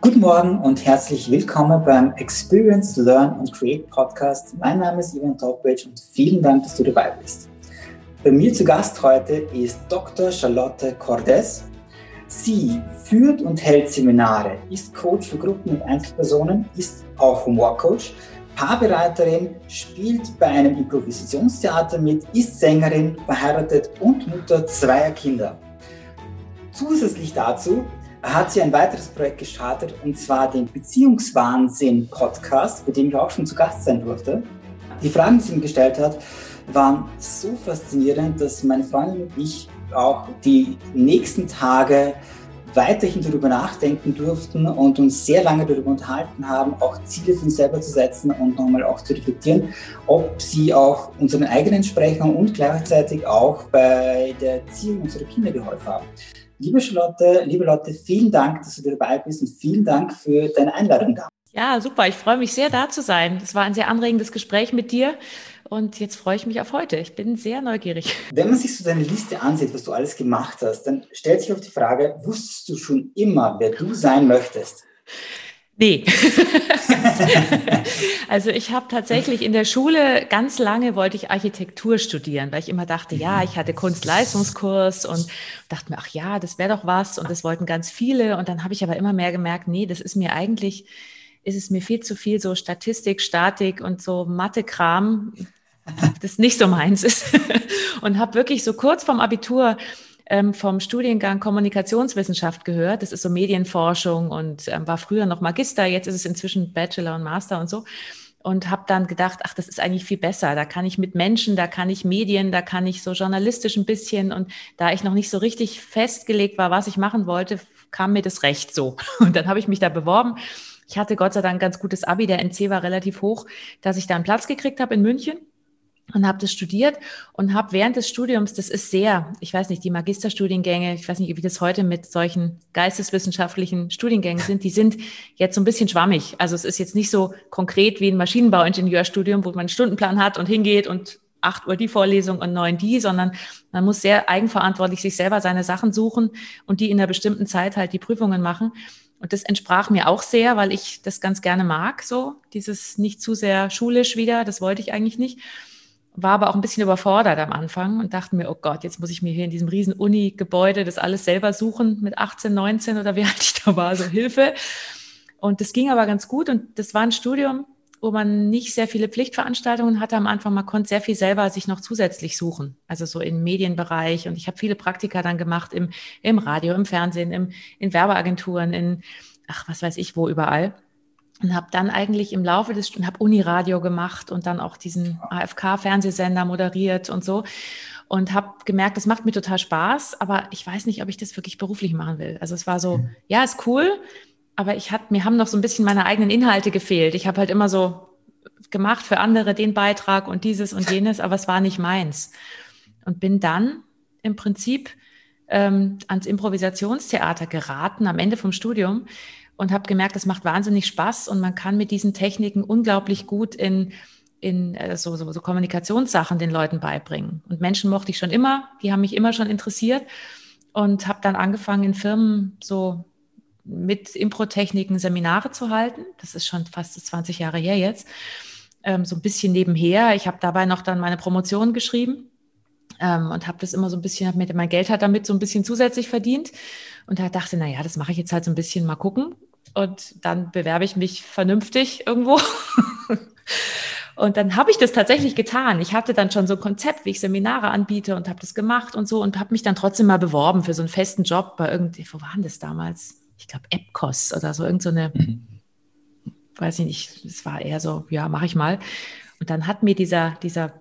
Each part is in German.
Guten Morgen und herzlich willkommen beim Experience, Learn and Create Podcast. Mein Name ist Ivan Topwitsch und vielen Dank, dass du dabei bist. Bei mir zu Gast heute ist Dr. Charlotte Cordes. Sie führt und hält Seminare, ist Coach für Gruppen und Einzelpersonen, ist auch Humorcoach, Paarbereiterin, spielt bei einem Improvisationstheater mit, ist Sängerin, verheiratet und Mutter zweier Kinder. Zusätzlich dazu hat sie ein weiteres Projekt gestartet, und zwar den Beziehungswahnsinn-Podcast, bei dem ich auch schon zu Gast sein durfte. Die Fragen, die sie mir gestellt hat, waren so faszinierend, dass meine Freundin und ich auch die nächsten Tage weiterhin darüber nachdenken durften und uns sehr lange darüber unterhalten haben, auch Ziele für uns selber zu setzen und nochmal auch zu reflektieren, ob sie auch unseren eigenen Sprechern und gleichzeitig auch bei der Erziehung unserer Kinder geholfen haben. Liebe Charlotte, liebe Leute, vielen Dank, dass du dabei bist und vielen Dank für deine Einladung da. Ja, super. Ich freue mich sehr, da zu sein. Das war ein sehr anregendes Gespräch mit dir. Und jetzt freue ich mich auf heute. Ich bin sehr neugierig. Wenn man sich so deine Liste ansieht, was du alles gemacht hast, dann stellt sich auch die Frage, wusstest du schon immer, wer du sein möchtest? Nee. also ich habe tatsächlich in der Schule ganz lange wollte ich Architektur studieren, weil ich immer dachte, ja, ich hatte Kunstleistungskurs und dachte mir, ach ja, das wäre doch was und das wollten ganz viele und dann habe ich aber immer mehr gemerkt, nee, das ist mir eigentlich ist es mir viel zu viel so Statistik, Statik und so Mathe-Kram, das nicht so meins ist und habe wirklich so kurz vorm Abitur ähm, vom Studiengang Kommunikationswissenschaft gehört. Das ist so Medienforschung und ähm, war früher noch Magister, jetzt ist es inzwischen Bachelor und Master und so. Und habe dann gedacht, ach, das ist eigentlich viel besser. Da kann ich mit Menschen, da kann ich Medien, da kann ich so journalistisch ein bisschen. Und da ich noch nicht so richtig festgelegt war, was ich machen wollte, kam mir das recht so. Und dann habe ich mich da beworben. Ich hatte Gott sei Dank ein ganz gutes Abi, der NC war relativ hoch, dass ich da einen Platz gekriegt habe in München und habe das studiert und habe während des Studiums, das ist sehr, ich weiß nicht, die Magisterstudiengänge, ich weiß nicht, wie das heute mit solchen geisteswissenschaftlichen Studiengängen sind, die sind jetzt so ein bisschen schwammig. Also es ist jetzt nicht so konkret wie ein Maschinenbauingenieurstudium, wo man einen Stundenplan hat und hingeht und acht Uhr die Vorlesung und neun die, sondern man muss sehr eigenverantwortlich sich selber seine Sachen suchen und die in einer bestimmten Zeit halt die Prüfungen machen. Und das entsprach mir auch sehr, weil ich das ganz gerne mag, so dieses nicht zu sehr schulisch wieder, das wollte ich eigentlich nicht war aber auch ein bisschen überfordert am Anfang und dachte mir, oh Gott, jetzt muss ich mir hier in diesem riesen Uni-Gebäude das alles selber suchen mit 18, 19 oder wie alt ich da war, so Hilfe. Und das ging aber ganz gut und das war ein Studium, wo man nicht sehr viele Pflichtveranstaltungen hatte am Anfang. Man konnte sehr viel selber sich noch zusätzlich suchen, also so im Medienbereich. Und ich habe viele Praktika dann gemacht im, im Radio, im Fernsehen, im, in Werbeagenturen, in, ach, was weiß ich wo, überall und habe dann eigentlich im Laufe des Studiums, habe Uniradio gemacht und dann auch diesen AFK-Fernsehsender moderiert und so und habe gemerkt, das macht mir total Spaß, aber ich weiß nicht, ob ich das wirklich beruflich machen will. Also es war so, mhm. ja, ist cool, aber ich hat, mir haben noch so ein bisschen meine eigenen Inhalte gefehlt. Ich habe halt immer so gemacht für andere den Beitrag und dieses und jenes, aber es war nicht meins. Und bin dann im Prinzip ähm, ans Improvisationstheater geraten am Ende vom Studium und habe gemerkt, es macht wahnsinnig Spaß und man kann mit diesen Techniken unglaublich gut in, in äh, so, so, so Kommunikationssachen den Leuten beibringen. Und Menschen mochte ich schon immer, die haben mich immer schon interessiert und habe dann angefangen in Firmen so mit Impro-Techniken Seminare zu halten. Das ist schon fast 20 Jahre her jetzt. Ähm, so ein bisschen nebenher. Ich habe dabei noch dann meine Promotion geschrieben ähm, und habe das immer so ein bisschen, mir mein Geld hat damit so ein bisschen zusätzlich verdient und da dachte, na ja, das mache ich jetzt halt so ein bisschen mal gucken und dann bewerbe ich mich vernünftig irgendwo. Und dann habe ich das tatsächlich getan. Ich hatte dann schon so ein Konzept, wie ich Seminare anbiete und habe das gemacht und so und habe mich dann trotzdem mal beworben für so einen festen Job bei irgendwie, wo waren das damals? Ich glaube, Epcos oder so, irgend so eine, mhm. weiß ich nicht, es war eher so, ja, mache ich mal. Und dann hat mir dieser, dieser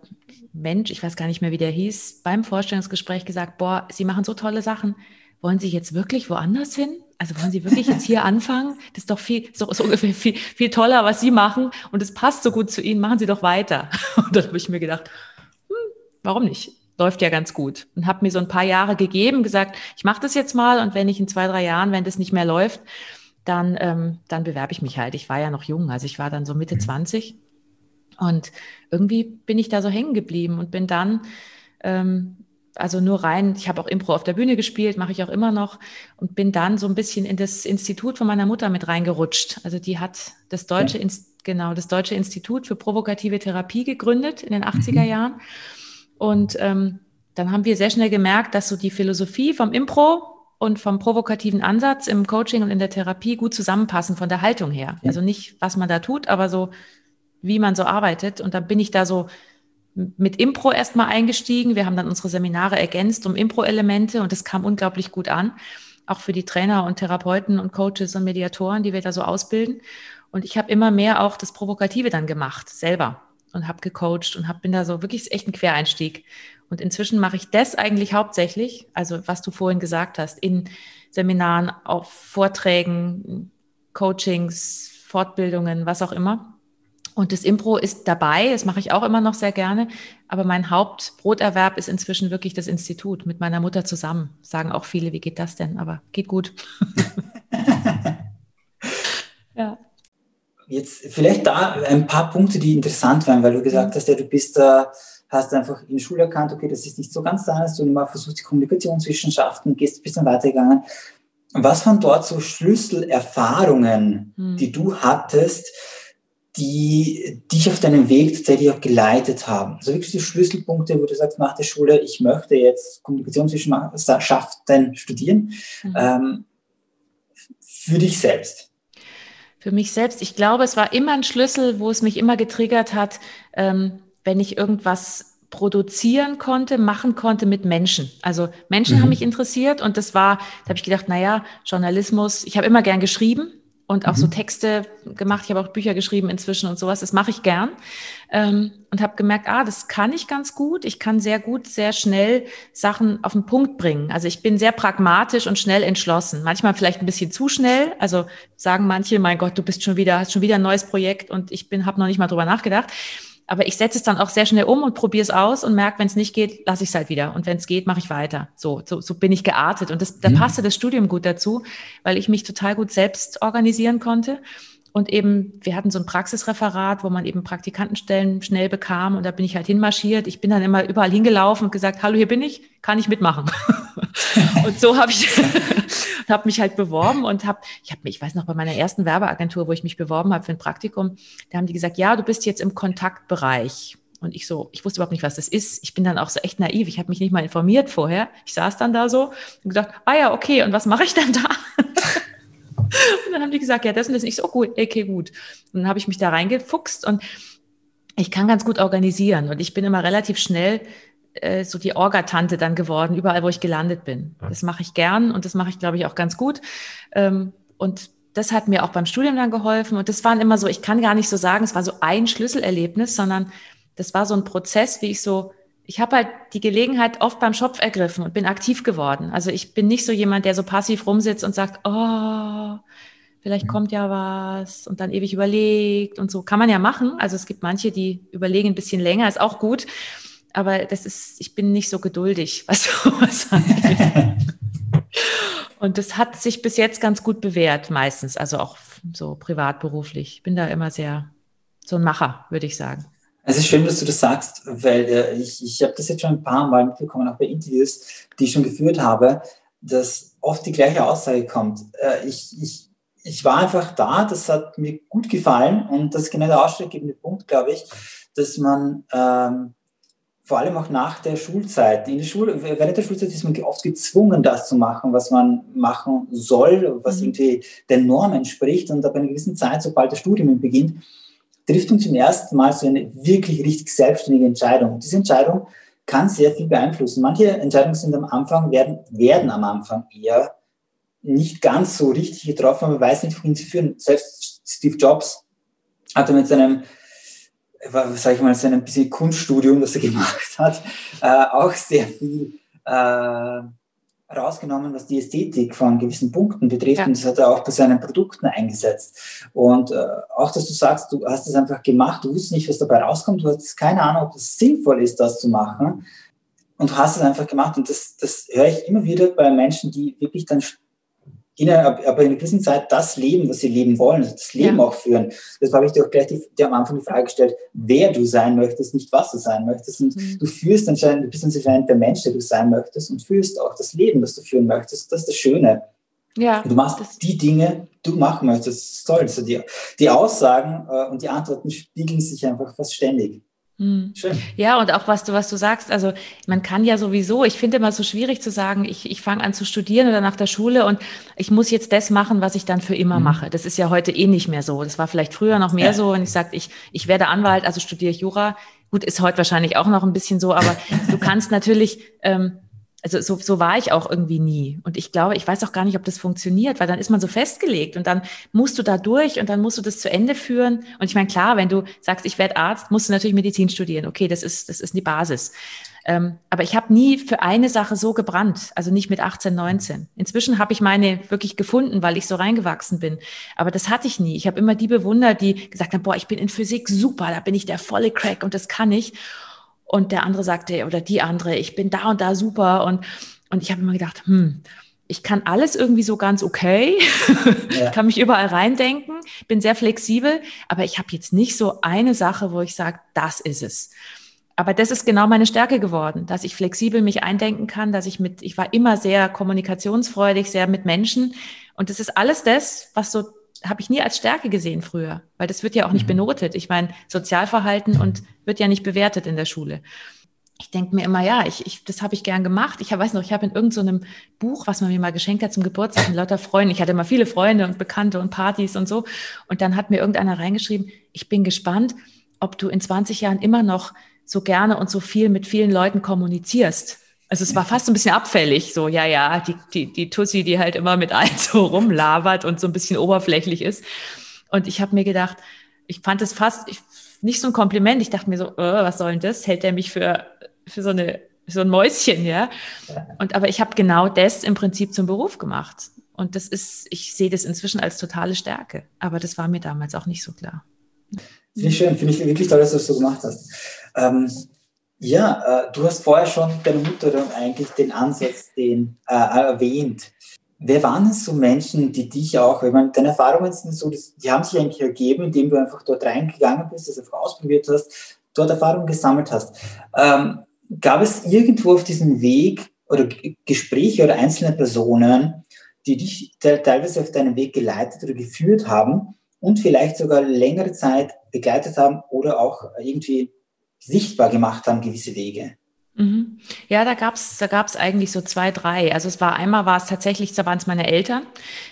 Mensch, ich weiß gar nicht mehr, wie der hieß, beim Vorstellungsgespräch gesagt, boah, Sie machen so tolle Sachen. Wollen Sie jetzt wirklich woanders hin? Also wollen Sie wirklich jetzt hier anfangen? Das ist doch viel, so, so ungefähr viel, viel toller, was Sie machen und es passt so gut zu Ihnen, machen Sie doch weiter. Und dann habe ich mir gedacht, hm, warum nicht? Läuft ja ganz gut. Und habe mir so ein paar Jahre gegeben, gesagt, ich mache das jetzt mal und wenn ich in zwei, drei Jahren, wenn das nicht mehr läuft, dann, ähm, dann bewerbe ich mich halt. Ich war ja noch jung, also ich war dann so Mitte 20 und irgendwie bin ich da so hängen geblieben und bin dann ähm, also nur rein, ich habe auch Impro auf der Bühne gespielt, mache ich auch immer noch und bin dann so ein bisschen in das Institut von meiner Mutter mit reingerutscht. Also die hat das deutsche, ja. genau, das deutsche Institut für provokative Therapie gegründet in den 80er mhm. Jahren. Und ähm, dann haben wir sehr schnell gemerkt, dass so die Philosophie vom Impro und vom provokativen Ansatz im Coaching und in der Therapie gut zusammenpassen von der Haltung her. Ja. Also nicht, was man da tut, aber so, wie man so arbeitet. Und da bin ich da so mit Impro erstmal eingestiegen. Wir haben dann unsere Seminare ergänzt um Impro-Elemente und es kam unglaublich gut an, auch für die Trainer und Therapeuten und Coaches und Mediatoren, die wir da so ausbilden. Und ich habe immer mehr auch das Provokative dann gemacht, selber und habe gecoacht und hab, bin da so wirklich echt ein Quereinstieg. Und inzwischen mache ich das eigentlich hauptsächlich, also was du vorhin gesagt hast, in Seminaren, auf Vorträgen, Coachings, Fortbildungen, was auch immer. Und das Impro ist dabei, das mache ich auch immer noch sehr gerne. Aber mein Hauptbroterwerb ist inzwischen wirklich das Institut mit meiner Mutter zusammen. Sagen auch viele, wie geht das denn? Aber geht gut. ja. Jetzt vielleicht da ein paar Punkte, die interessant waren, weil du gesagt hast, ja, du bist da, hast einfach in der Schule erkannt, okay, das ist nicht so ganz deines, du mal versuchst die Kommunikationswissenschaften, gehst ein bisschen weitergegangen. Was waren dort so Schlüsselerfahrungen, hm. die du hattest, die dich auf deinem Weg tatsächlich auch geleitet haben. Also wirklich die Schlüsselpunkte, wo du sagst, nach der Schule, ich möchte jetzt Kommunikationswissenschaften studieren, mhm. ähm, für dich selbst. Für mich selbst. Ich glaube, es war immer ein Schlüssel, wo es mich immer getriggert hat, ähm, wenn ich irgendwas produzieren konnte, machen konnte mit Menschen. Also Menschen mhm. haben mich interessiert und das war, da habe ich gedacht, naja, Journalismus, ich habe immer gern geschrieben, und auch mhm. so Texte gemacht. Ich habe auch Bücher geschrieben inzwischen und sowas. Das mache ich gern ähm, und habe gemerkt, ah, das kann ich ganz gut. Ich kann sehr gut, sehr schnell Sachen auf den Punkt bringen. Also ich bin sehr pragmatisch und schnell entschlossen. Manchmal vielleicht ein bisschen zu schnell. Also sagen manche, mein Gott, du bist schon wieder, hast schon wieder ein neues Projekt und ich bin, habe noch nicht mal drüber nachgedacht. Aber ich setze es dann auch sehr schnell um und probiere es aus und merke, wenn es nicht geht, lasse ich es halt wieder. Und wenn es geht, mache ich weiter. So, so, so bin ich geartet. Und das, da mhm. passte das Studium gut dazu, weil ich mich total gut selbst organisieren konnte. Und eben, wir hatten so ein Praxisreferat, wo man eben Praktikantenstellen schnell bekam. Und da bin ich halt hinmarschiert. Ich bin dann immer überall hingelaufen und gesagt, hallo, hier bin ich, kann ich mitmachen. und so habe ich habe mich halt beworben und habe, ich habe mich, ich weiß noch, bei meiner ersten Werbeagentur, wo ich mich beworben habe für ein Praktikum, da haben die gesagt, ja, du bist jetzt im Kontaktbereich. Und ich so, ich wusste überhaupt nicht, was das ist. Ich bin dann auch so echt naiv. Ich habe mich nicht mal informiert vorher. Ich saß dann da so und gedacht, ah ja, okay, und was mache ich dann da? und dann haben die gesagt, ja, das und das ist nicht so gut, okay, gut. Und dann habe ich mich da reingefuchst und ich kann ganz gut organisieren und ich bin immer relativ schnell äh, so die Orgatante dann geworden, überall, wo ich gelandet bin. Das mache ich gern und das mache ich, glaube ich, auch ganz gut. Ähm, und das hat mir auch beim Studium dann geholfen. Und das waren immer so, ich kann gar nicht so sagen, es war so ein Schlüsselerlebnis, sondern das war so ein Prozess, wie ich so, ich habe halt die Gelegenheit oft beim Schopf ergriffen und bin aktiv geworden. Also ich bin nicht so jemand, der so passiv rumsitzt und sagt, oh, vielleicht mhm. kommt ja was und dann ewig überlegt und so. Kann man ja machen. Also es gibt manche, die überlegen ein bisschen länger, ist auch gut aber das ist, ich bin nicht so geduldig, was sowas angeht. Und das hat sich bis jetzt ganz gut bewährt, meistens, also auch so privat, beruflich. Ich bin da immer sehr so ein Macher, würde ich sagen. Es ist schön, dass du das sagst, weil äh, ich, ich habe das jetzt schon ein paar Mal mitbekommen, auch bei Interviews, die ich schon geführt habe, dass oft die gleiche Aussage kommt. Äh, ich, ich, ich war einfach da, das hat mir gut gefallen und das ist genau der ausschlaggebende Punkt, glaube ich, dass man ähm, vor allem auch nach der Schulzeit. In der Schule, während der Schulzeit ist man oft gezwungen, das zu machen, was man machen soll, was mhm. irgendwie den Normen entspricht. Und ab einer gewissen Zeit, sobald das Studium beginnt, trifft man zum ersten Mal so eine wirklich richtig selbstständige Entscheidung. Diese Entscheidung kann sehr viel beeinflussen. Manche Entscheidungen sind am Anfang, werden, werden am Anfang eher nicht ganz so richtig getroffen, man weiß nicht, wohin sie führen. Selbst Steve Jobs hatte mit seinem sag ich mal, so ein bisschen Kunststudium, das er gemacht hat, äh, auch sehr viel äh, rausgenommen, was die Ästhetik von gewissen Punkten betrifft. Ja. Und das hat er auch bei seinen Produkten eingesetzt. Und äh, auch, dass du sagst, du hast es einfach gemacht, du wusstest nicht, was dabei rauskommt, du hast keine Ahnung, ob es sinnvoll ist, das zu machen. Und du hast es einfach gemacht. Und das, das höre ich immer wieder bei Menschen, die wirklich dann in einer, aber in einer gewissen Zeit das Leben, was sie leben wollen, also das Leben ja. auch führen. Das habe ich dir auch gleich die, die am Anfang die Frage gestellt, wer du sein möchtest, nicht was du sein möchtest. Und mhm. du führst anscheinend, du bist anscheinend der Mensch, der du sein möchtest und führst auch das Leben, das du führen möchtest. Das ist das Schöne. Ja, du machst die Dinge, du machen möchtest. Das ist toll. Also die, die Aussagen äh, und die Antworten spiegeln sich einfach fast ständig. Hm. Schön. Ja, und auch was du, was du sagst, also man kann ja sowieso, ich finde immer so schwierig zu sagen, ich, ich fange an zu studieren oder nach der Schule und ich muss jetzt das machen, was ich dann für immer mhm. mache. Das ist ja heute eh nicht mehr so. Das war vielleicht früher noch mehr ja. so, wenn ich sage, ich, ich werde Anwalt, also studiere ich Jura. Gut, ist heute wahrscheinlich auch noch ein bisschen so, aber du kannst natürlich ähm, also so, so war ich auch irgendwie nie. Und ich glaube, ich weiß auch gar nicht, ob das funktioniert, weil dann ist man so festgelegt und dann musst du da durch und dann musst du das zu Ende führen. Und ich meine, klar, wenn du sagst, ich werde Arzt, musst du natürlich Medizin studieren. Okay, das ist, das ist die Basis. Ähm, aber ich habe nie für eine Sache so gebrannt, also nicht mit 18, 19. Inzwischen habe ich meine wirklich gefunden, weil ich so reingewachsen bin. Aber das hatte ich nie. Ich habe immer die bewundert, die gesagt haben, boah, ich bin in Physik super, da bin ich der volle Crack und das kann ich. Und der andere sagte, oder die andere, ich bin da und da super. Und, und ich habe immer gedacht, hm, ich kann alles irgendwie so ganz okay, ja. kann mich überall reindenken, bin sehr flexibel, aber ich habe jetzt nicht so eine Sache, wo ich sage, das ist es. Aber das ist genau meine Stärke geworden, dass ich flexibel mich eindenken kann, dass ich mit, ich war immer sehr kommunikationsfreudig, sehr mit Menschen. Und das ist alles das, was so habe ich nie als Stärke gesehen früher, weil das wird ja auch nicht mhm. benotet. Ich meine, Sozialverhalten und wird ja nicht bewertet in der Schule. Ich denke mir immer, ja, ich, ich, das habe ich gern gemacht. Ich hab, weiß noch, ich habe in irgendeinem so Buch, was man mir mal geschenkt hat zum Geburtstag, mit lauter Freunden. Ich hatte immer viele Freunde und Bekannte und Partys und so. Und dann hat mir irgendeiner reingeschrieben, ich bin gespannt, ob du in 20 Jahren immer noch so gerne und so viel mit vielen Leuten kommunizierst. Also es war fast so ein bisschen abfällig, so, ja, ja, die, die, die Tussi, die halt immer mit allen so rumlabert und so ein bisschen oberflächlich ist. Und ich habe mir gedacht, ich fand es fast ich, nicht so ein Kompliment. Ich dachte mir so, oh, was soll denn das? Hält er mich für, für so, eine, so ein Mäuschen, ja? Und aber ich habe genau das im Prinzip zum Beruf gemacht. Und das ist, ich sehe das inzwischen als totale Stärke. Aber das war mir damals auch nicht so klar. Finde ich schön, finde ich wirklich toll, dass du das so gemacht hast. Ähm, ja, äh, du hast vorher schon deine Mutter dann eigentlich den Ansatz den, äh, erwähnt. Wer waren es so Menschen, die dich auch, ich meine, deine Erfahrungen sind so, die haben sich eigentlich ergeben, indem du einfach dort reingegangen bist, das einfach ausprobiert hast, dort Erfahrungen gesammelt hast. Ähm, gab es irgendwo auf diesem Weg oder Gespräche oder einzelne Personen, die dich teilweise auf deinen Weg geleitet oder geführt haben und vielleicht sogar längere Zeit begleitet haben oder auch irgendwie sichtbar gemacht haben, gewisse Wege. Mhm. Ja, da gab's da gab's eigentlich so zwei, drei. Also es war einmal war es tatsächlich, da waren es meine Eltern,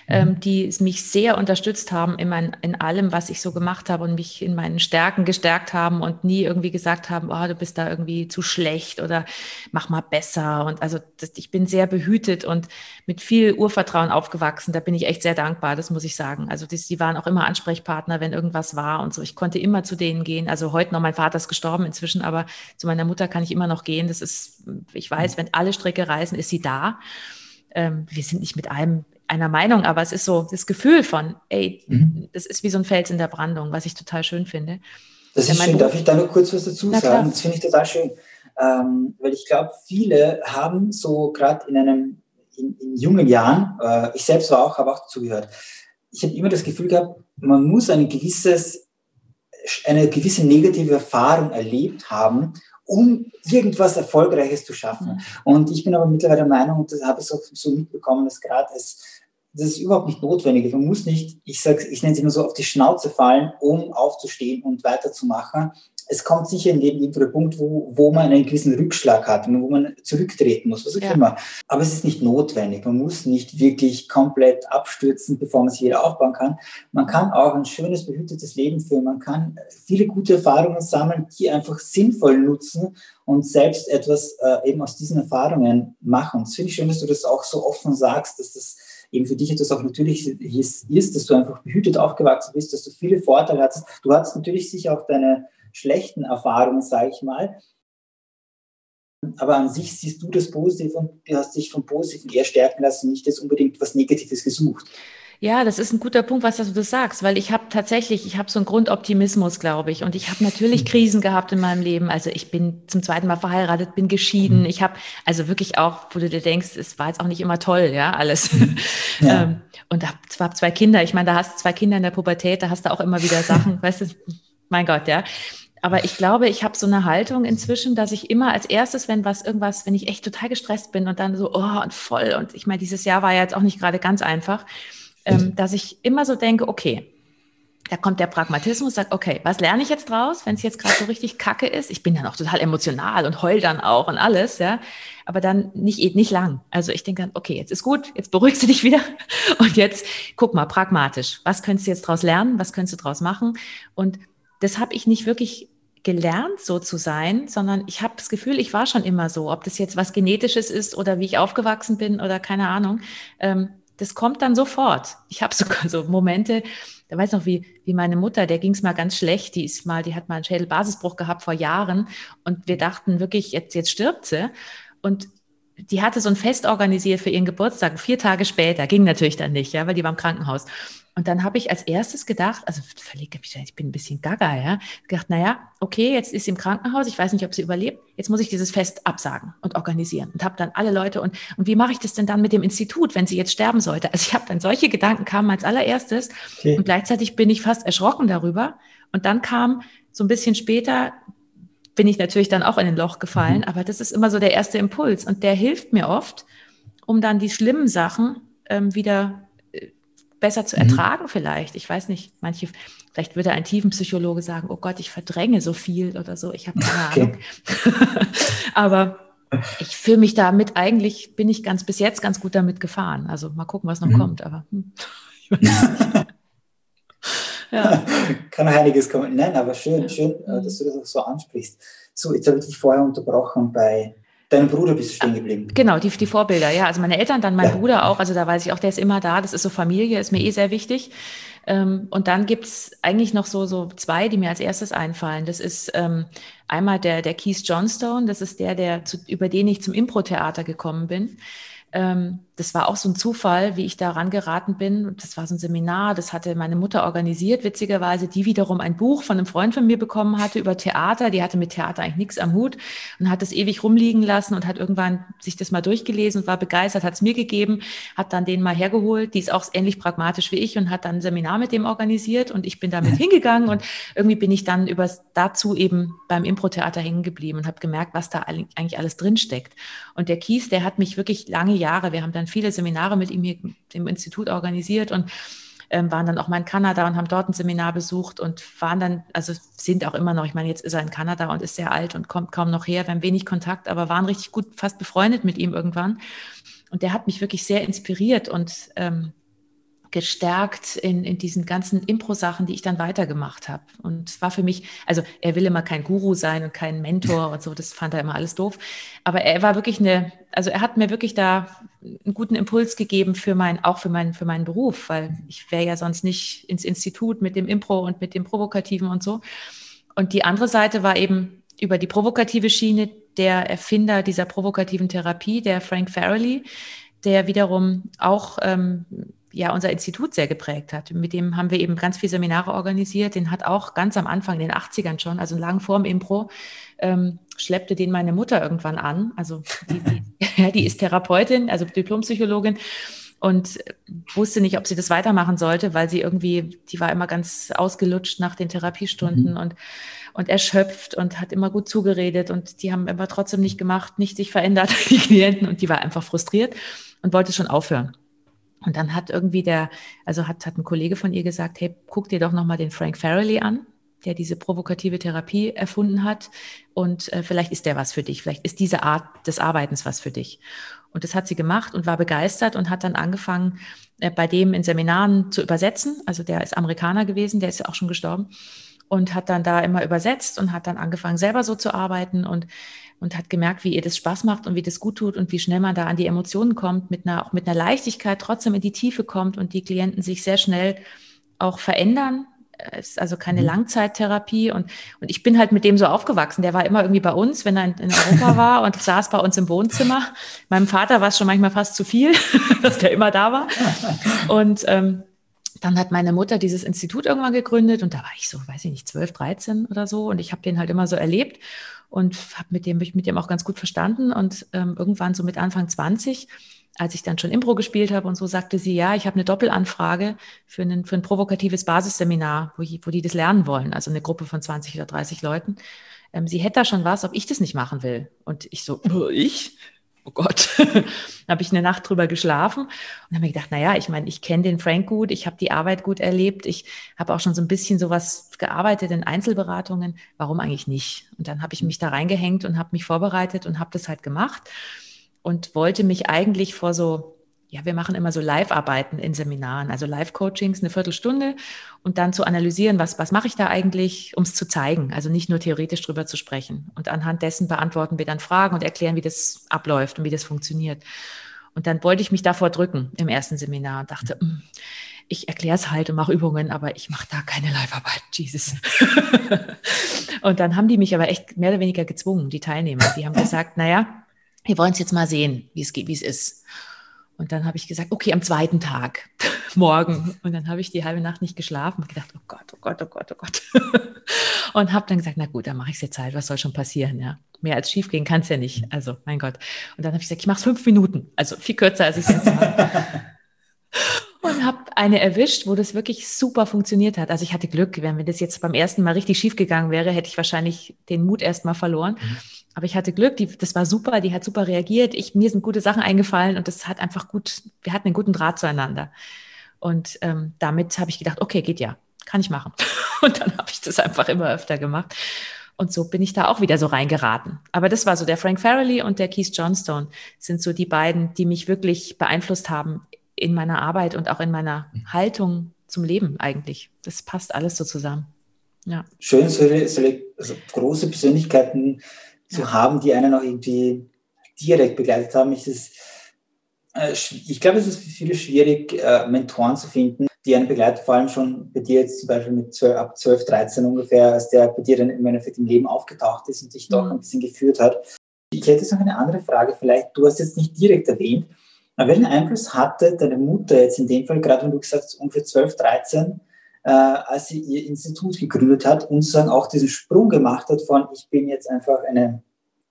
ähm, mhm. die mich sehr unterstützt haben in, mein, in allem, was ich so gemacht habe und mich in meinen Stärken gestärkt haben und nie irgendwie gesagt haben, oh, du bist da irgendwie zu schlecht oder mach mal besser. Und also das, ich bin sehr behütet und mit viel Urvertrauen aufgewachsen. Da bin ich echt sehr dankbar, das muss ich sagen. Also die, die waren auch immer Ansprechpartner, wenn irgendwas war und so. Ich konnte immer zu denen gehen. Also heute noch, mein Vater ist gestorben inzwischen, aber zu meiner Mutter kann ich immer noch gehen das ist, ich weiß, wenn alle Stricke reißen, ist sie da. Ähm, wir sind nicht mit allem einer Meinung, aber es ist so das Gefühl von, ey, mhm. das ist wie so ein Fels in der Brandung, was ich total schön finde. Das ist schön. Darf ich da noch kurz was dazu sagen? Das finde ich total schön. Ähm, weil ich glaube, viele haben so gerade in einem in, in, jungen Jahren, äh, ich selbst war auch, habe auch zugehört, ich habe immer das Gefühl gehabt, man muss ein gewisses, eine gewisse negative Erfahrung erlebt haben, um irgendwas Erfolgreiches zu schaffen. Mhm. Und ich bin aber mittlerweile der Meinung, und das habe ich auch so mitbekommen, dass gerade es das ist überhaupt nicht notwendig. Man muss nicht, ich sage, ich nenne es immer so, auf die Schnauze fallen, um aufzustehen und weiterzumachen, es kommt sicher in irgendwo der Punkt, wo, wo man einen gewissen Rückschlag hat und wo man zurücktreten muss, was auch ja. immer. Aber es ist nicht notwendig. Man muss nicht wirklich komplett abstürzen, bevor man sich wieder aufbauen kann. Man kann auch ein schönes, behütetes Leben führen. Man kann viele gute Erfahrungen sammeln, die einfach sinnvoll nutzen und selbst etwas äh, eben aus diesen Erfahrungen machen. Das finde ich schön, dass du das auch so offen sagst, dass das eben für dich etwas auch natürlich ist, dass du einfach behütet aufgewachsen bist, dass du viele Vorteile hattest. Du hattest natürlich sicher auch deine schlechten Erfahrungen, sage ich mal. Aber an sich siehst du das Positive und du hast dich vom Positiven eher stärken lassen, nicht das unbedingt was Negatives gesucht. Ja, das ist ein guter Punkt, was du sagst, weil ich habe tatsächlich, ich habe so einen Grundoptimismus, glaube ich. Und ich habe natürlich hm. Krisen gehabt in meinem Leben. Also ich bin zum zweiten Mal verheiratet, bin geschieden. Hm. Ich habe also wirklich auch, wo du dir denkst, es war jetzt auch nicht immer toll, ja, alles. Hm. Ja. ähm, und habe zwar zwei Kinder. Ich meine, da hast du zwei Kinder in der Pubertät, da hast du auch immer wieder Sachen, weißt du, mein Gott, ja. Aber ich glaube, ich habe so eine Haltung inzwischen, dass ich immer als erstes, wenn was irgendwas, wenn ich echt total gestresst bin und dann so, oh, und voll. Und ich meine, dieses Jahr war ja jetzt auch nicht gerade ganz einfach ähm, dass ich immer so denke, okay, da kommt der Pragmatismus, sagt, okay, was lerne ich jetzt draus, wenn es jetzt gerade so richtig kacke ist? Ich bin dann auch total emotional und heul dann auch und alles, ja. Aber dann nicht, nicht lang. Also ich denke dann, okay, jetzt ist gut, jetzt beruhigst du dich wieder. Und jetzt guck mal, pragmatisch. Was könntest du jetzt draus lernen? Was könntest du draus machen? Und das habe ich nicht wirklich gelernt, so zu sein, sondern ich habe das Gefühl, ich war schon immer so. Ob das jetzt was Genetisches ist oder wie ich aufgewachsen bin oder keine Ahnung. Ähm, das kommt dann sofort. Ich habe sogar so Momente, da weiß noch, wie, wie meine Mutter, der ging es mal ganz schlecht, die ist mal, die hat mal einen Schädelbasisbruch gehabt vor Jahren und wir dachten wirklich, jetzt, jetzt stirbt sie. Und die hatte so ein Fest organisiert für ihren Geburtstag, vier Tage später, ging natürlich dann nicht, ja, weil die war im Krankenhaus. Und dann habe ich als erstes gedacht, also völlig, ich bin ein bisschen gaga, ja, gedacht, naja, okay, jetzt ist sie im Krankenhaus, ich weiß nicht, ob sie überlebt, jetzt muss ich dieses Fest absagen und organisieren und habe dann alle Leute und, und wie mache ich das denn dann mit dem Institut, wenn sie jetzt sterben sollte? Also ich habe dann solche Gedanken kamen als allererstes okay. und gleichzeitig bin ich fast erschrocken darüber und dann kam so ein bisschen später bin ich natürlich dann auch in ein Loch gefallen, mhm. aber das ist immer so der erste Impuls und der hilft mir oft, um dann die schlimmen Sachen ähm, wieder besser zu mhm. ertragen mhm. vielleicht. Ich weiß nicht, manche, vielleicht würde ein Tiefenpsychologe sagen, oh Gott, ich verdränge so viel oder so. Ich habe keine okay. Ahnung. Aber ich fühle mich damit eigentlich, bin ich ganz bis jetzt ganz gut damit gefahren. Also mal gucken, was noch mhm. kommt. Aber hm. ja. Kann einiges kommen. Nein, aber schön, schön, äh, dass du das auch so ansprichst. So, jetzt habe ich dich vorher unterbrochen bei Dein Bruder bist du stehen geblieben. Genau, die, die Vorbilder, ja. Also meine Eltern, dann mein ja. Bruder auch. Also da weiß ich auch, der ist immer da. Das ist so Familie, ist mir eh sehr wichtig. Ähm, und dann gibt's eigentlich noch so, so zwei, die mir als erstes einfallen. Das ist ähm, einmal der, der Keith Johnstone. Das ist der, der zu, über den ich zum Impro-Theater gekommen bin. Das war auch so ein Zufall, wie ich da rangeraten bin. Das war so ein Seminar, das hatte meine Mutter organisiert, witzigerweise, die wiederum ein Buch von einem Freund von mir bekommen hatte über Theater. Die hatte mit Theater eigentlich nichts am Hut und hat das ewig rumliegen lassen und hat irgendwann sich das mal durchgelesen und war begeistert, hat es mir gegeben, hat dann den mal hergeholt. Die ist auch ähnlich pragmatisch wie ich und hat dann ein Seminar mit dem organisiert und ich bin damit hingegangen und irgendwie bin ich dann über dazu eben beim Impro-Theater hängen geblieben und habe gemerkt, was da eigentlich alles drinsteckt. Und der Kies, der hat mich wirklich lange Jahre, wir haben dann viele Seminare mit ihm hier im Institut organisiert und ähm, waren dann auch mal in Kanada und haben dort ein Seminar besucht und waren dann, also sind auch immer noch, ich meine, jetzt ist er in Kanada und ist sehr alt und kommt kaum noch her, wir haben wenig Kontakt, aber waren richtig gut, fast befreundet mit ihm irgendwann. Und der hat mich wirklich sehr inspiriert und ähm, gestärkt in, in diesen ganzen Impro-Sachen, die ich dann weitergemacht habe. Und es war für mich, also er will immer kein Guru sein und kein Mentor und so, das fand er immer alles doof. Aber er war wirklich eine, also er hat mir wirklich da einen guten Impuls gegeben für mein, auch für meinen, für meinen Beruf, weil ich wäre ja sonst nicht ins Institut mit dem Impro und mit dem Provokativen und so. Und die andere Seite war eben über die provokative Schiene der Erfinder dieser provokativen Therapie, der Frank Farrelly, der wiederum auch ähm, ja unser Institut sehr geprägt hat. Mit dem haben wir eben ganz viele Seminare organisiert. Den hat auch ganz am Anfang, in den 80ern schon, also lang vorm Impro, ähm, schleppte den meine Mutter irgendwann an. Also die, die, die ist Therapeutin, also Diplompsychologin und wusste nicht, ob sie das weitermachen sollte, weil sie irgendwie, die war immer ganz ausgelutscht nach den Therapiestunden mhm. und, und erschöpft und hat immer gut zugeredet und die haben aber trotzdem nicht gemacht, nicht sich verändert, die Klienten und die war einfach frustriert und wollte schon aufhören. Und dann hat irgendwie der, also hat, hat ein Kollege von ihr gesagt, hey, guck dir doch nochmal den Frank Farrelly an, der diese provokative Therapie erfunden hat. Und äh, vielleicht ist der was für dich. Vielleicht ist diese Art des Arbeitens was für dich. Und das hat sie gemacht und war begeistert und hat dann angefangen, äh, bei dem in Seminaren zu übersetzen. Also der ist Amerikaner gewesen, der ist ja auch schon gestorben. Und hat dann da immer übersetzt und hat dann angefangen, selber so zu arbeiten und und hat gemerkt, wie ihr das Spaß macht und wie das gut tut und wie schnell man da an die Emotionen kommt, mit einer, auch mit einer Leichtigkeit trotzdem in die Tiefe kommt und die Klienten sich sehr schnell auch verändern. Es ist also keine mhm. Langzeittherapie und, und ich bin halt mit dem so aufgewachsen. Der war immer irgendwie bei uns, wenn er in, in Europa war und saß bei uns im Wohnzimmer. Meinem Vater war es schon manchmal fast zu viel, dass der immer da war. Und ähm, dann hat meine Mutter dieses Institut irgendwann gegründet und da war ich so, weiß ich nicht, 12, 13 oder so und ich habe den halt immer so erlebt und habe mit dem, mit dem auch ganz gut verstanden und ähm, irgendwann so mit Anfang 20 als ich dann schon Impro gespielt habe und so, sagte sie, ja, ich habe eine Doppelanfrage für, einen, für ein provokatives Basisseminar, wo, ich, wo die das lernen wollen, also eine Gruppe von 20 oder 30 Leuten. Ähm, sie hätte da schon was, ob ich das nicht machen will. Und ich so, ich? Oh Gott, habe ich eine Nacht drüber geschlafen und habe mir gedacht, naja, ich meine, ich kenne den Frank gut, ich habe die Arbeit gut erlebt, ich habe auch schon so ein bisschen sowas gearbeitet in Einzelberatungen, warum eigentlich nicht? Und dann habe ich mich da reingehängt und habe mich vorbereitet und habe das halt gemacht und wollte mich eigentlich vor so ja, wir machen immer so Live-Arbeiten in Seminaren, also Live-Coachings, eine Viertelstunde und dann zu analysieren, was, was mache ich da eigentlich, um es zu zeigen, also nicht nur theoretisch drüber zu sprechen. Und anhand dessen beantworten wir dann Fragen und erklären, wie das abläuft und wie das funktioniert. Und dann wollte ich mich davor drücken im ersten Seminar und dachte, mm, ich erkläre es halt und mache Übungen, aber ich mache da keine Live-Arbeit, Jesus. und dann haben die mich aber echt mehr oder weniger gezwungen, die Teilnehmer. Die haben gesagt, naja, wir wollen es jetzt mal sehen, wie es geht, wie es ist. Und dann habe ich gesagt, okay, am zweiten Tag, morgen. Und dann habe ich die halbe Nacht nicht geschlafen und gedacht, oh Gott, oh Gott, oh Gott, oh Gott. und habe dann gesagt, na gut, dann mache ich es jetzt halt, was soll schon passieren, ja. Mehr als schief gehen kann es ja nicht. Also, mein Gott. Und dann habe ich gesagt, ich mache es fünf Minuten, also viel kürzer, als ich es jetzt mache. und habe eine erwischt, wo das wirklich super funktioniert hat. Also ich hatte Glück, wenn mir das jetzt beim ersten Mal richtig schief gegangen wäre, hätte ich wahrscheinlich den Mut erst mal verloren. Mhm. Aber ich hatte Glück, die, das war super, die hat super reagiert. Ich, mir sind gute Sachen eingefallen und das hat einfach gut, wir hatten einen guten Draht zueinander. Und ähm, damit habe ich gedacht, okay, geht ja, kann ich machen. Und dann habe ich das einfach immer öfter gemacht. Und so bin ich da auch wieder so reingeraten. Aber das war so der Frank Farrelly und der Keith Johnstone sind so die beiden, die mich wirklich beeinflusst haben in meiner Arbeit und auch in meiner mhm. Haltung zum Leben eigentlich. Das passt alles so zusammen. Ja. Schön, solche, solche also große Persönlichkeiten zu haben, die einen auch irgendwie direkt begleitet haben. Ich, äh, ich glaube, es ist für viele schwierig, äh, Mentoren zu finden, die einen begleiten, vor allem schon bei dir jetzt zum Beispiel mit 12, ab 12, 13 ungefähr, als der bei dir dann im Endeffekt im Leben aufgetaucht ist und dich doch mhm. ein bisschen geführt hat. Ich hätte jetzt noch eine andere Frage, vielleicht, du hast jetzt nicht direkt erwähnt, aber welchen Einfluss hatte deine Mutter jetzt in dem Fall, gerade wenn du gesagt hast, ungefähr 12, 13, äh, als sie ihr Institut gegründet hat und sozusagen auch diesen Sprung gemacht hat von, ich bin jetzt einfach eine,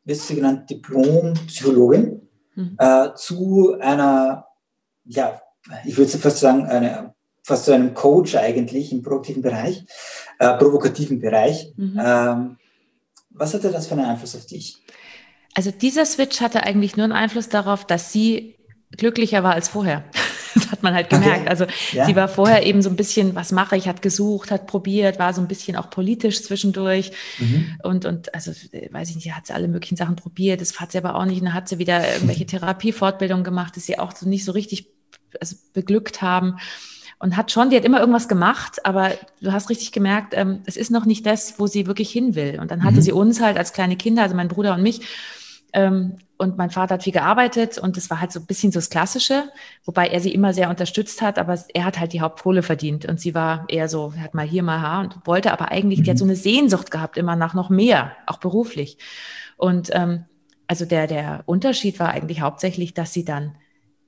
ist sie genannt, Diplom-Psychologin mhm. äh, zu einer, ja, ich würde fast sagen, eine, fast zu einem Coach eigentlich im produktiven Bereich, äh, provokativen Bereich. Mhm. Ähm, was hatte das für einen Einfluss auf dich? Also dieser Switch hatte eigentlich nur einen Einfluss darauf, dass sie glücklicher war als vorher. Das hat man halt gemerkt. Also ja. sie war vorher eben so ein bisschen, was mache ich, hat gesucht, hat probiert, war so ein bisschen auch politisch zwischendurch. Mhm. Und, und also, weiß ich nicht, hat sie alle möglichen Sachen probiert. Das hat sie aber auch nicht. Und dann hat sie wieder irgendwelche Therapiefortbildungen gemacht, die sie auch so nicht so richtig also beglückt haben. Und hat schon, die hat immer irgendwas gemacht, aber du hast richtig gemerkt, ähm, es ist noch nicht das, wo sie wirklich hin will. Und dann hatte mhm. sie uns halt als kleine Kinder, also mein Bruder und mich, und mein Vater hat viel gearbeitet und das war halt so ein bisschen so das Klassische, wobei er sie immer sehr unterstützt hat, aber er hat halt die Hauptkohle verdient und sie war eher so, hat mal hier, mal ha und wollte aber eigentlich, mhm. die hat so eine Sehnsucht gehabt, immer nach noch mehr, auch beruflich. Und ähm, also der, der Unterschied war eigentlich hauptsächlich, dass sie dann,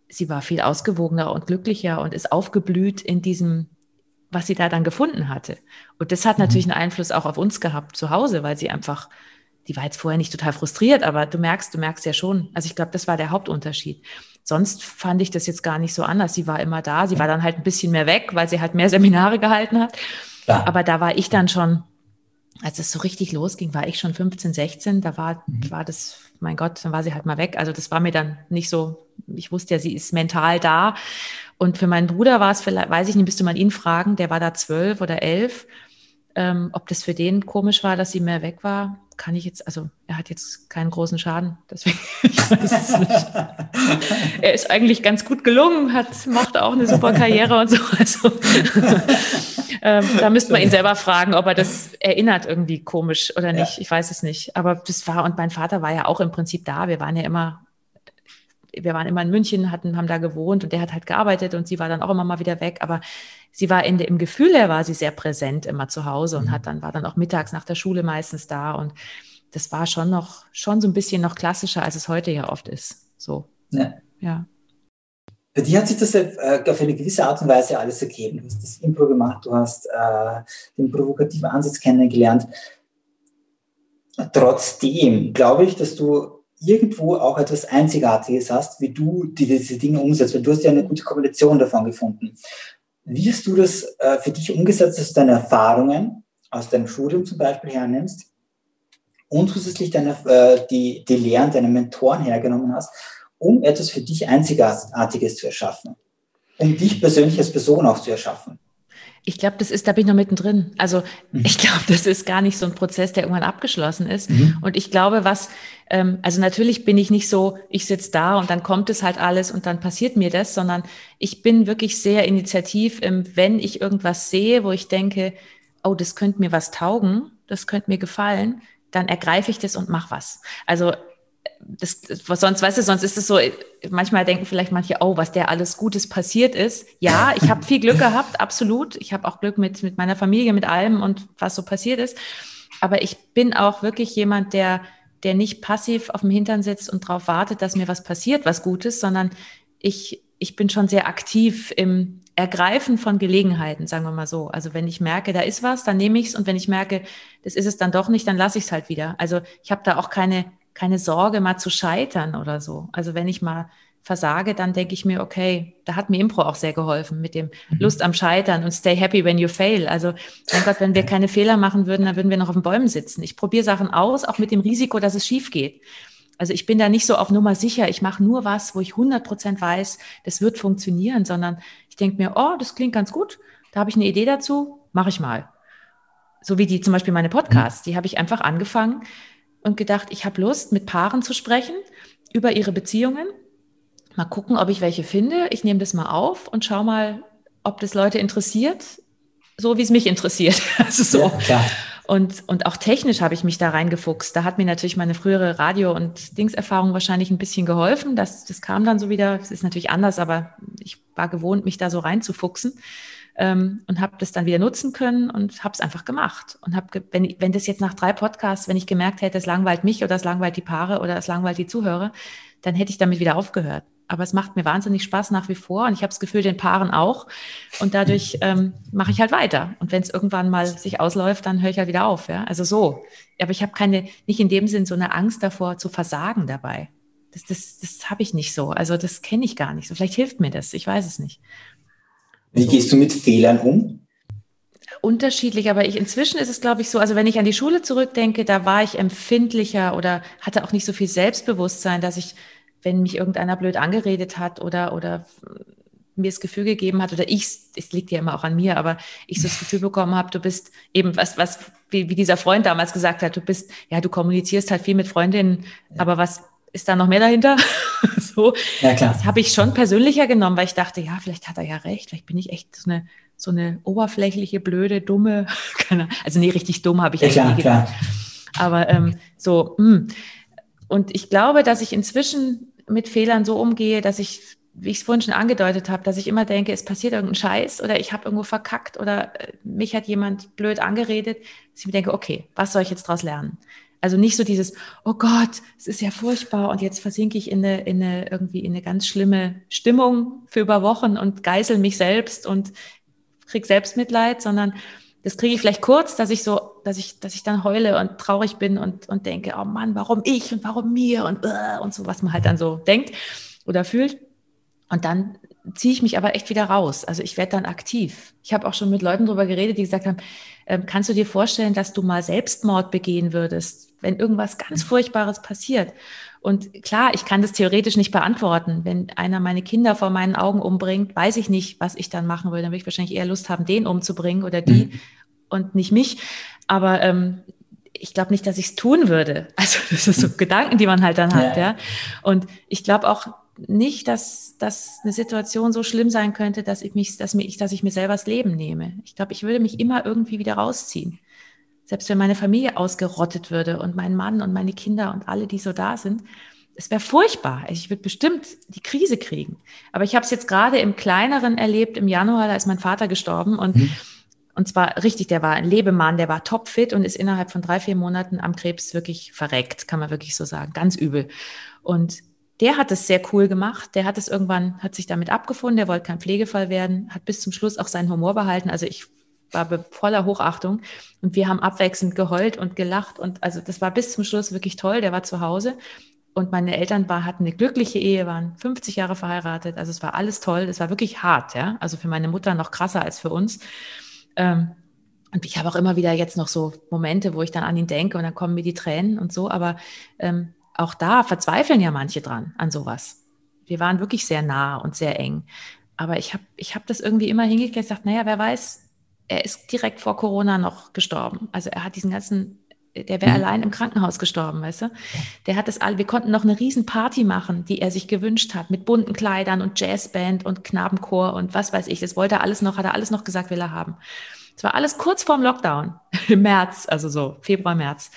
sie war viel ausgewogener und glücklicher und ist aufgeblüht in diesem, was sie da dann gefunden hatte. Und das hat mhm. natürlich einen Einfluss auch auf uns gehabt zu Hause, weil sie einfach die war jetzt vorher nicht total frustriert, aber du merkst, du merkst ja schon. Also ich glaube, das war der Hauptunterschied. Sonst fand ich das jetzt gar nicht so anders. Sie war immer da. Sie war dann halt ein bisschen mehr weg, weil sie halt mehr Seminare gehalten hat. Ja. Aber da war ich dann schon, als es so richtig losging, war ich schon 15, 16. Da war, mhm. war das, mein Gott, dann war sie halt mal weg. Also das war mir dann nicht so, ich wusste ja, sie ist mental da. Und für meinen Bruder war es vielleicht, weiß ich nicht, müsste man ihn fragen, der war da zwölf oder elf. Ähm, ob das für den komisch war, dass sie mehr weg war, kann ich jetzt, also er hat jetzt keinen großen Schaden, deswegen ich weiß es nicht. er ist eigentlich ganz gut gelungen, hat, macht auch eine super Karriere und so. Also ähm, da müsste man ihn selber fragen, ob er das erinnert irgendwie komisch oder nicht. Ja. Ich weiß es nicht. Aber das war, und mein Vater war ja auch im Prinzip da. Wir waren ja immer wir waren immer in München, hatten, haben da gewohnt und der hat halt gearbeitet und sie war dann auch immer mal wieder weg. Aber sie war in, im Gefühl her war sie sehr präsent immer zu Hause und mhm. hat dann, war dann auch mittags nach der Schule meistens da. Und das war schon noch, schon so ein bisschen noch klassischer, als es heute ja oft ist. So. Ja. ja. Bei dir hat sich das äh, auf eine gewisse Art und Weise alles ergeben. Du hast das Impro gemacht, du hast äh, den provokativen Ansatz kennengelernt. Trotzdem glaube ich, dass du irgendwo auch etwas Einzigartiges hast, wie du diese Dinge umsetzt, weil du hast ja eine gute Kombination davon gefunden. Wie hast du das äh, für dich umgesetzt, dass du deine Erfahrungen aus deinem Studium zum Beispiel hernimmst und zusätzlich deine, äh, die, die Lehren deiner Mentoren hergenommen hast, um etwas für dich Einzigartiges zu erschaffen, um dich persönlich als Person auch zu erschaffen? Ich glaube, das ist, da bin ich noch mittendrin. Also mhm. ich glaube, das ist gar nicht so ein Prozess, der irgendwann abgeschlossen ist. Mhm. Und ich glaube, was, ähm, also natürlich bin ich nicht so, ich sitze da und dann kommt es halt alles und dann passiert mir das, sondern ich bin wirklich sehr initiativ, ähm, wenn ich irgendwas sehe, wo ich denke, oh, das könnte mir was taugen, das könnte mir gefallen, dann ergreife ich das und mache was. Also das, was sonst, weißt du, sonst ist es so, manchmal denken vielleicht manche, oh, was der alles Gutes passiert ist. Ja, ich habe viel Glück gehabt, absolut. Ich habe auch Glück mit, mit meiner Familie, mit allem und was so passiert ist. Aber ich bin auch wirklich jemand, der, der nicht passiv auf dem Hintern sitzt und darauf wartet, dass mir was passiert, was Gutes, sondern ich, ich bin schon sehr aktiv im Ergreifen von Gelegenheiten, sagen wir mal so. Also wenn ich merke, da ist was, dann nehme ich es und wenn ich merke, das ist es dann doch nicht, dann lasse ich es halt wieder. Also ich habe da auch keine keine Sorge, mal zu scheitern oder so. Also wenn ich mal versage, dann denke ich mir, okay, da hat mir Impro auch sehr geholfen mit dem mhm. Lust am Scheitern und stay happy when you fail. Also, mein Gott, wenn wir keine Fehler machen würden, dann würden wir noch auf den Bäumen sitzen. Ich probiere Sachen aus, auch mit dem Risiko, dass es schief geht. Also ich bin da nicht so auf Nummer sicher, ich mache nur was, wo ich 100 Prozent weiß, das wird funktionieren, sondern ich denke mir, oh, das klingt ganz gut, da habe ich eine Idee dazu, mache ich mal. So wie die zum Beispiel meine Podcasts, die habe ich einfach angefangen, und gedacht, ich habe Lust, mit Paaren zu sprechen über ihre Beziehungen. Mal gucken, ob ich welche finde. Ich nehme das mal auf und schau mal, ob das Leute interessiert, so wie es mich interessiert. Also so. Ja, und, und auch technisch habe ich mich da reingefuchst. Da hat mir natürlich meine frühere Radio- und Dingserfahrung wahrscheinlich ein bisschen geholfen. Das, das kam dann so wieder. Es ist natürlich anders, aber ich war gewohnt, mich da so reinzufuchsen ähm, und habe das dann wieder nutzen können und habe es einfach gemacht. Und habe, wenn, wenn das jetzt nach drei Podcasts, wenn ich gemerkt hätte, es langweilt mich oder es langweilt die Paare oder es langweilt die Zuhörer, dann hätte ich damit wieder aufgehört. Aber es macht mir wahnsinnig Spaß nach wie vor und ich habe das Gefühl, den Paaren auch. Und dadurch ähm, mache ich halt weiter. Und wenn es irgendwann mal sich ausläuft, dann höre ich halt wieder auf. Ja? Also so. Aber ich habe keine, nicht in dem Sinn so eine Angst davor zu versagen dabei. Das, das, das habe ich nicht so. Also das kenne ich gar nicht so. Vielleicht hilft mir das. Ich weiß es nicht. Wie gehst du mit Fehlern um? Unterschiedlich, aber ich, inzwischen ist es, glaube ich, so, also wenn ich an die Schule zurückdenke, da war ich empfindlicher oder hatte auch nicht so viel Selbstbewusstsein, dass ich, wenn mich irgendeiner blöd angeredet hat oder, oder mir das Gefühl gegeben hat, oder ich, es liegt ja immer auch an mir, aber ich so das Gefühl bekommen habe, du bist eben, was, was, wie, wie dieser Freund damals gesagt hat, du bist, ja, du kommunizierst halt viel mit Freundinnen, ja. aber was ist da noch mehr dahinter? so. Ja, klar. Das habe ich schon persönlicher genommen, weil ich dachte, ja, vielleicht hat er ja recht, vielleicht bin ich echt so eine, so eine oberflächliche, blöde, dumme, keine, also nee, richtig dumm habe ich ja, klar, nie gedacht. Aber ähm, so, mh. Hm. und ich glaube, dass ich inzwischen mit Fehlern so umgehe, dass ich, wie ich es vorhin schon angedeutet habe, dass ich immer denke, es passiert irgendein Scheiß oder ich habe irgendwo verkackt oder äh, mich hat jemand blöd angeredet, dass ich mir denke, okay, was soll ich jetzt daraus lernen? Also nicht so dieses, oh Gott, es ist ja furchtbar und jetzt versinke ich in eine, in eine irgendwie in eine ganz schlimme Stimmung für über Wochen und geißel mich selbst und krieg Selbstmitleid, sondern das kriege ich vielleicht kurz, dass ich so, dass ich, dass ich dann heule und traurig bin und, und denke, oh Mann, warum ich und warum mir und, uh, und so, was man halt dann so denkt oder fühlt. Und dann ziehe ich mich aber echt wieder raus. Also ich werde dann aktiv. Ich habe auch schon mit Leuten darüber geredet, die gesagt haben, ähm, kannst du dir vorstellen, dass du mal Selbstmord begehen würdest, wenn irgendwas ganz Furchtbares passiert? Und klar, ich kann das theoretisch nicht beantworten. Wenn einer meine Kinder vor meinen Augen umbringt, weiß ich nicht, was ich dann machen würde. Dann würde ich wahrscheinlich eher Lust haben, den umzubringen oder die mhm. Und nicht mich. Aber ähm, ich glaube nicht, dass ich es tun würde. Also das ist so Gedanken, die man halt dann hat, ja. ja. Und ich glaube auch, nicht, dass, dass eine Situation so schlimm sein könnte, dass ich mich, dass mich, dass ich mir selber das Leben nehme. Ich glaube, ich würde mich immer irgendwie wieder rausziehen. Selbst wenn meine Familie ausgerottet würde und mein Mann und meine Kinder und alle, die so da sind, es wäre furchtbar. Ich würde bestimmt die Krise kriegen. Aber ich habe es jetzt gerade im Kleineren erlebt. Im Januar, da ist mein Vater gestorben und mhm. Und zwar richtig, der war ein Lebemann, der war topfit und ist innerhalb von drei, vier Monaten am Krebs wirklich verreckt, kann man wirklich so sagen. Ganz übel. Und der hat es sehr cool gemacht. Der hat es irgendwann, hat sich damit abgefunden, der wollte kein Pflegefall werden, hat bis zum Schluss auch seinen Humor behalten. Also ich war voller Hochachtung und wir haben abwechselnd geheult und gelacht und also das war bis zum Schluss wirklich toll. Der war zu Hause und meine Eltern war, hatten eine glückliche Ehe, waren 50 Jahre verheiratet. Also es war alles toll. Es war wirklich hart, ja. Also für meine Mutter noch krasser als für uns. Ähm, und ich habe auch immer wieder jetzt noch so Momente, wo ich dann an ihn denke und dann kommen mir die Tränen und so. Aber ähm, auch da verzweifeln ja manche dran an sowas. Wir waren wirklich sehr nah und sehr eng. Aber ich habe ich hab das irgendwie immer hingekriegt und gesagt, naja, wer weiß, er ist direkt vor Corona noch gestorben. Also er hat diesen ganzen, der wäre mhm. allein im Krankenhaus gestorben, weißt du? Der hat das alle, wir konnten noch eine riesen Party machen, die er sich gewünscht hat, mit bunten Kleidern und Jazzband und Knabenchor und was weiß ich. Das wollte er alles noch, hat er alles noch gesagt, will er haben. Es war alles kurz vorm Lockdown, im März, also so Februar, März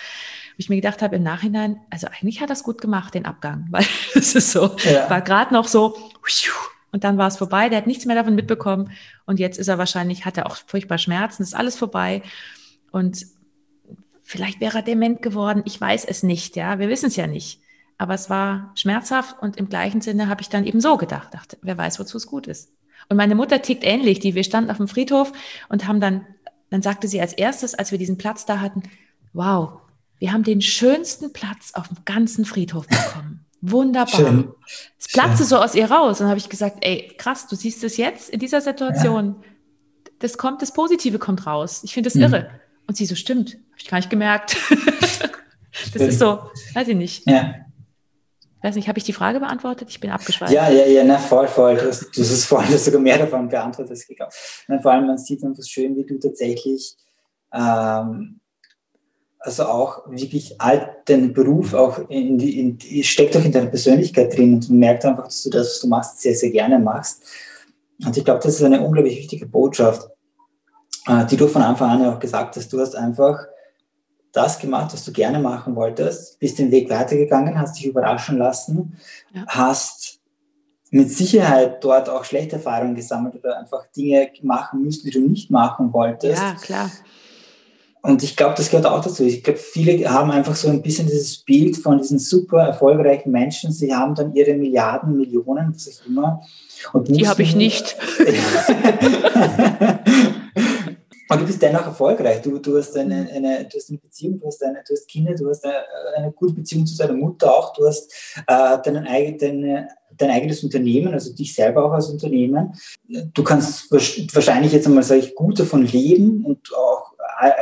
ich mir gedacht habe im Nachhinein, also eigentlich hat er es gut gemacht, den Abgang, weil es ist so, ja. war gerade noch so, und dann war es vorbei, der hat nichts mehr davon mitbekommen und jetzt ist er wahrscheinlich, hat er auch furchtbar Schmerzen, ist alles vorbei und vielleicht wäre er dement geworden, ich weiß es nicht, ja, wir wissen es ja nicht. Aber es war schmerzhaft und im gleichen Sinne habe ich dann eben so gedacht, dachte, wer weiß, wozu es gut ist. Und meine Mutter tickt ähnlich, die wir standen auf dem Friedhof und haben dann, dann sagte sie als erstes, als wir diesen Platz da hatten, wow, wir haben den schönsten Platz auf dem ganzen Friedhof bekommen. Wunderbar. Schön. Es platzte Schön. so aus ihr raus. Und habe ich gesagt, ey, krass, du siehst es jetzt in dieser Situation. Ja. Das kommt, das Positive kommt raus. Ich finde das mhm. irre. Und sie so, stimmt, habe ich gar nicht gemerkt. das ist so, weiß ich nicht. Ja. Weiß nicht, habe ich die Frage beantwortet? Ich bin abgeschweift. Ja, ja, ja, na, voll, voll. Du hast, du hast vorhin sogar mehr davon beantwortet. Na, vor allem, man sieht einfach schön, wie du tatsächlich ähm, also auch wirklich all deinen Beruf auch in die, in die, steckt auch in deiner Persönlichkeit drin und man merkt einfach, dass du das, was du machst, sehr, sehr gerne machst. Und ich glaube, das ist eine unglaublich wichtige Botschaft, die du von Anfang an ja auch gesagt hast. Du hast einfach das gemacht, was du gerne machen wolltest, bist den Weg weitergegangen, hast dich überraschen lassen, ja. hast mit Sicherheit dort auch schlechte Erfahrungen gesammelt oder einfach Dinge machen müssen, die du nicht machen wolltest. Ja, klar. Und ich glaube, das gehört auch dazu. Ich glaube, viele haben einfach so ein bisschen dieses Bild von diesen super erfolgreichen Menschen. Sie haben dann ihre Milliarden, Millionen, was auch immer. Und Die habe ich nicht. Und du bist dennoch erfolgreich. Du, du, hast eine, eine, du hast eine Beziehung, du hast, eine, du hast Kinder, du hast eine, eine gute Beziehung zu deiner Mutter auch. Du hast äh, deinen, deine, dein eigenes Unternehmen, also dich selber auch als Unternehmen. Du kannst wahrscheinlich jetzt einmal, sage ich, gut davon leben und auch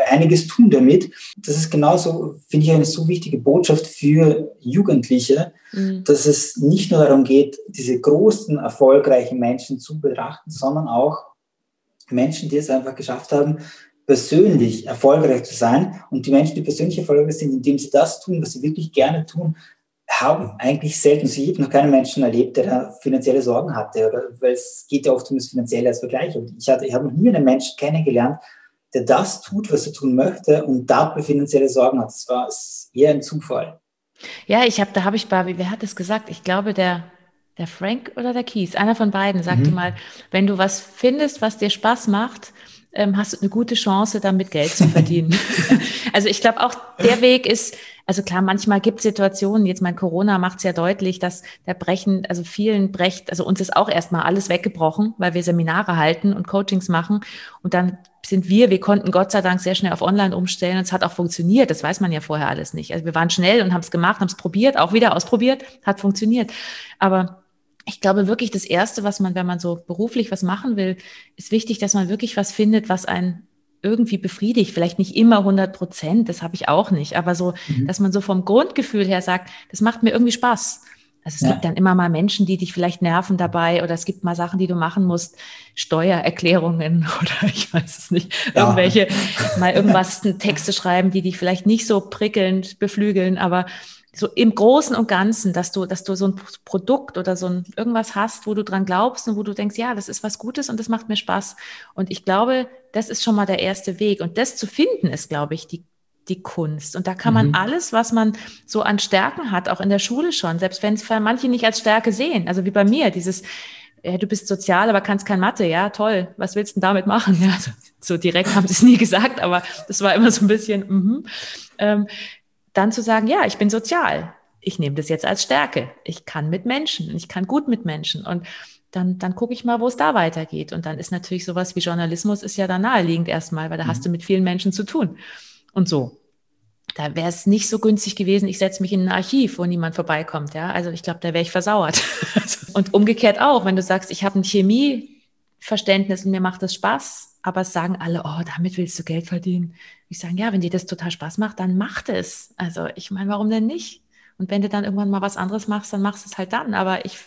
einiges tun damit. Das ist genauso, finde ich, eine so wichtige Botschaft für Jugendliche, mhm. dass es nicht nur darum geht, diese großen, erfolgreichen Menschen zu betrachten, sondern auch Menschen, die es einfach geschafft haben, persönlich erfolgreich zu sein. Und die Menschen, die persönlich erfolgreich sind, indem sie das tun, was sie wirklich gerne tun, haben eigentlich selten, so ich habe noch keinen Menschen erlebt, der da finanzielle Sorgen hatte, oder, weil es geht ja oft um das Finanzielle als Vergleich. Und ich, hatte, ich habe noch nie einen Menschen kennengelernt, der das tut, was er tun möchte und dabei finanzielle Sorgen hat. Das war eher ein Zufall. Ja, ich habe, da habe ich Barbie, wer hat das gesagt? Ich glaube, der, der Frank oder der Kies, einer von beiden sagte mhm. mal, wenn du was findest, was dir Spaß macht, ähm, hast du eine gute Chance, damit Geld zu verdienen. also ich glaube auch, der Weg ist, also klar, manchmal gibt es Situationen, jetzt mein Corona macht es ja deutlich, dass der Brechen, also vielen brecht, also uns ist auch erstmal alles weggebrochen, weil wir Seminare halten und Coachings machen. Und dann sind wir, wir konnten Gott sei Dank sehr schnell auf Online umstellen und es hat auch funktioniert. Das weiß man ja vorher alles nicht. Also wir waren schnell und haben es gemacht, haben es probiert, auch wieder ausprobiert, hat funktioniert. Aber ich glaube wirklich, das Erste, was man, wenn man so beruflich was machen will, ist wichtig, dass man wirklich was findet, was einen irgendwie befriedigt. Vielleicht nicht immer 100 Prozent, das habe ich auch nicht, aber so, mhm. dass man so vom Grundgefühl her sagt, das macht mir irgendwie Spaß. Also es ja. gibt dann immer mal Menschen, die dich vielleicht nerven dabei oder es gibt mal Sachen, die du machen musst, Steuererklärungen oder ich weiß es nicht, ja. irgendwelche, mal irgendwas, Texte schreiben, die dich vielleicht nicht so prickelnd beflügeln, aber so im Großen und Ganzen, dass du, dass du so ein Produkt oder so ein irgendwas hast, wo du dran glaubst und wo du denkst, ja, das ist was Gutes und das macht mir Spaß. Und ich glaube, das ist schon mal der erste Weg. Und das zu finden ist, glaube ich, die, die Kunst. Und da kann man mhm. alles, was man so an Stärken hat, auch in der Schule schon, selbst wenn es manche nicht als Stärke sehen, also wie bei mir, dieses, ja, du bist sozial, aber kannst kein Mathe, ja, toll, was willst du denn damit machen? Ja, so, so direkt haben sie es nie gesagt, aber das war immer so ein bisschen, mm -hmm. ähm, dann zu sagen, ja, ich bin sozial. ich nehme das jetzt als Stärke. Ich kann mit Menschen, ich kann gut mit Menschen und dann, dann gucke ich mal, wo es da weitergeht. Und dann ist natürlich sowas wie Journalismus ist ja da naheliegend erstmal, weil da mhm. hast du mit vielen Menschen zu tun. Und so. Da wäre es nicht so günstig gewesen, ich setze mich in ein Archiv, wo niemand vorbeikommt. Ja? Also ich glaube, da wäre ich versauert. und umgekehrt auch, wenn du sagst, ich habe ein Chemieverständnis und mir macht das Spaß, aber es sagen alle, oh, damit willst du Geld verdienen. Ich sage, ja, wenn dir das total Spaß macht, dann macht es. Also ich meine, warum denn nicht? Und wenn du dann irgendwann mal was anderes machst, dann machst du es halt dann. Aber ich,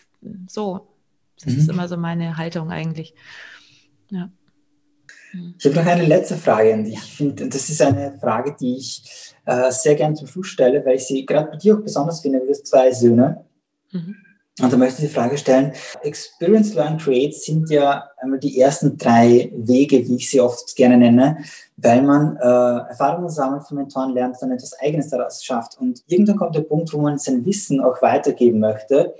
so, das mhm. ist immer so meine Haltung eigentlich. Ja. Ich habe noch eine letzte Frage an dich. Ich finde, das ist eine Frage, die ich äh, sehr gerne zum Schluss stelle, weil ich sie gerade bei dir auch besonders finde. Du hast zwei Söhne. Mhm. Und da möchte ich die Frage stellen, Experience, Learn, Create sind ja einmal die ersten drei Wege, wie ich sie oft gerne nenne, weil man äh, Erfahrungen sammelt von Mentoren lernt, dann etwas Eigenes daraus schafft. Und irgendwann kommt der Punkt, wo man sein Wissen auch weitergeben möchte.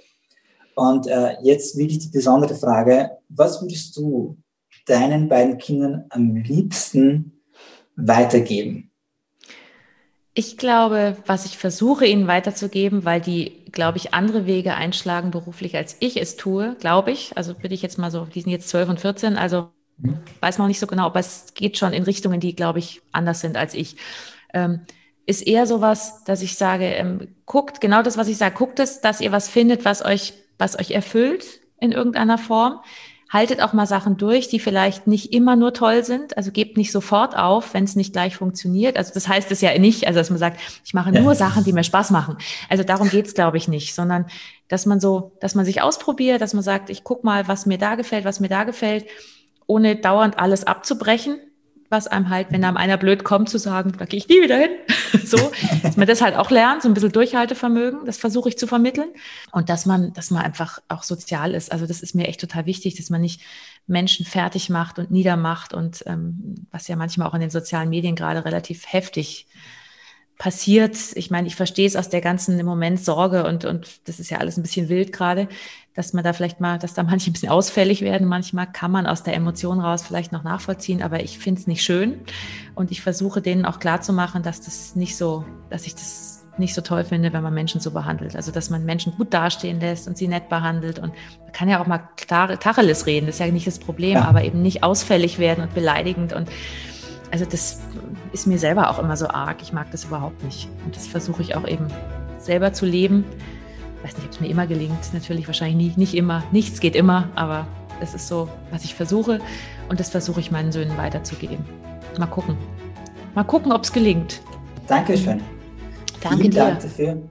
Und äh, jetzt wirklich die besondere Frage, was würdest du deinen beiden Kindern am liebsten weitergeben? Ich glaube, was ich versuche ihnen weiterzugeben, weil die, glaube ich, andere Wege einschlagen beruflich, als ich es tue, glaube ich. Also würde ich jetzt mal so, die sind jetzt 12 und 14, also mhm. weiß man auch nicht so genau, aber es geht schon in Richtungen, die, glaube ich, anders sind als ich. Ähm, ist eher sowas, dass ich sage, ähm, guckt, genau das, was ich sage, guckt es, dass ihr was findet, was euch, was euch erfüllt in irgendeiner Form haltet auch mal Sachen durch, die vielleicht nicht immer nur toll sind. Also gebt nicht sofort auf, wenn es nicht gleich funktioniert. Also das heißt es ja nicht, also dass man sagt, ich mache nur ja. Sachen, die mir Spaß machen. Also darum geht's, glaube ich, nicht, sondern dass man so, dass man sich ausprobiert, dass man sagt, ich guck mal, was mir da gefällt, was mir da gefällt, ohne dauernd alles abzubrechen, was einem halt, wenn einem einer blöd kommt, zu sagen, da gehe ich nie wieder hin. so, dass man das halt auch lernt, so ein bisschen Durchhaltevermögen, das versuche ich zu vermitteln. Und dass man, dass man einfach auch sozial ist. Also das ist mir echt total wichtig, dass man nicht Menschen fertig macht und niedermacht und ähm, was ja manchmal auch in den sozialen Medien gerade relativ heftig passiert. Ich meine, ich verstehe es aus der ganzen im Moment Sorge und, und das ist ja alles ein bisschen wild gerade, dass man da vielleicht mal, dass da manche ein bisschen ausfällig werden. Manchmal kann man aus der Emotion raus vielleicht noch nachvollziehen, aber ich finde es nicht schön. Und ich versuche denen auch klarzumachen, dass das nicht so, dass ich das nicht so toll finde, wenn man Menschen so behandelt. Also, dass man Menschen gut dastehen lässt und sie nett behandelt. Und man kann ja auch mal Tacheles reden, das ist ja nicht das Problem, ja. aber eben nicht ausfällig werden und beleidigend und also das ist mir selber auch immer so arg. Ich mag das überhaupt nicht. Und das versuche ich auch eben selber zu leben. Weiß nicht, ob es mir immer gelingt. Natürlich wahrscheinlich nie, nicht immer. Nichts geht immer, aber das ist so, was ich versuche. Und das versuche ich meinen Söhnen weiterzugeben. Mal gucken. Mal gucken, ob es gelingt. Dankeschön. Danke Vielen dir. Dank dafür.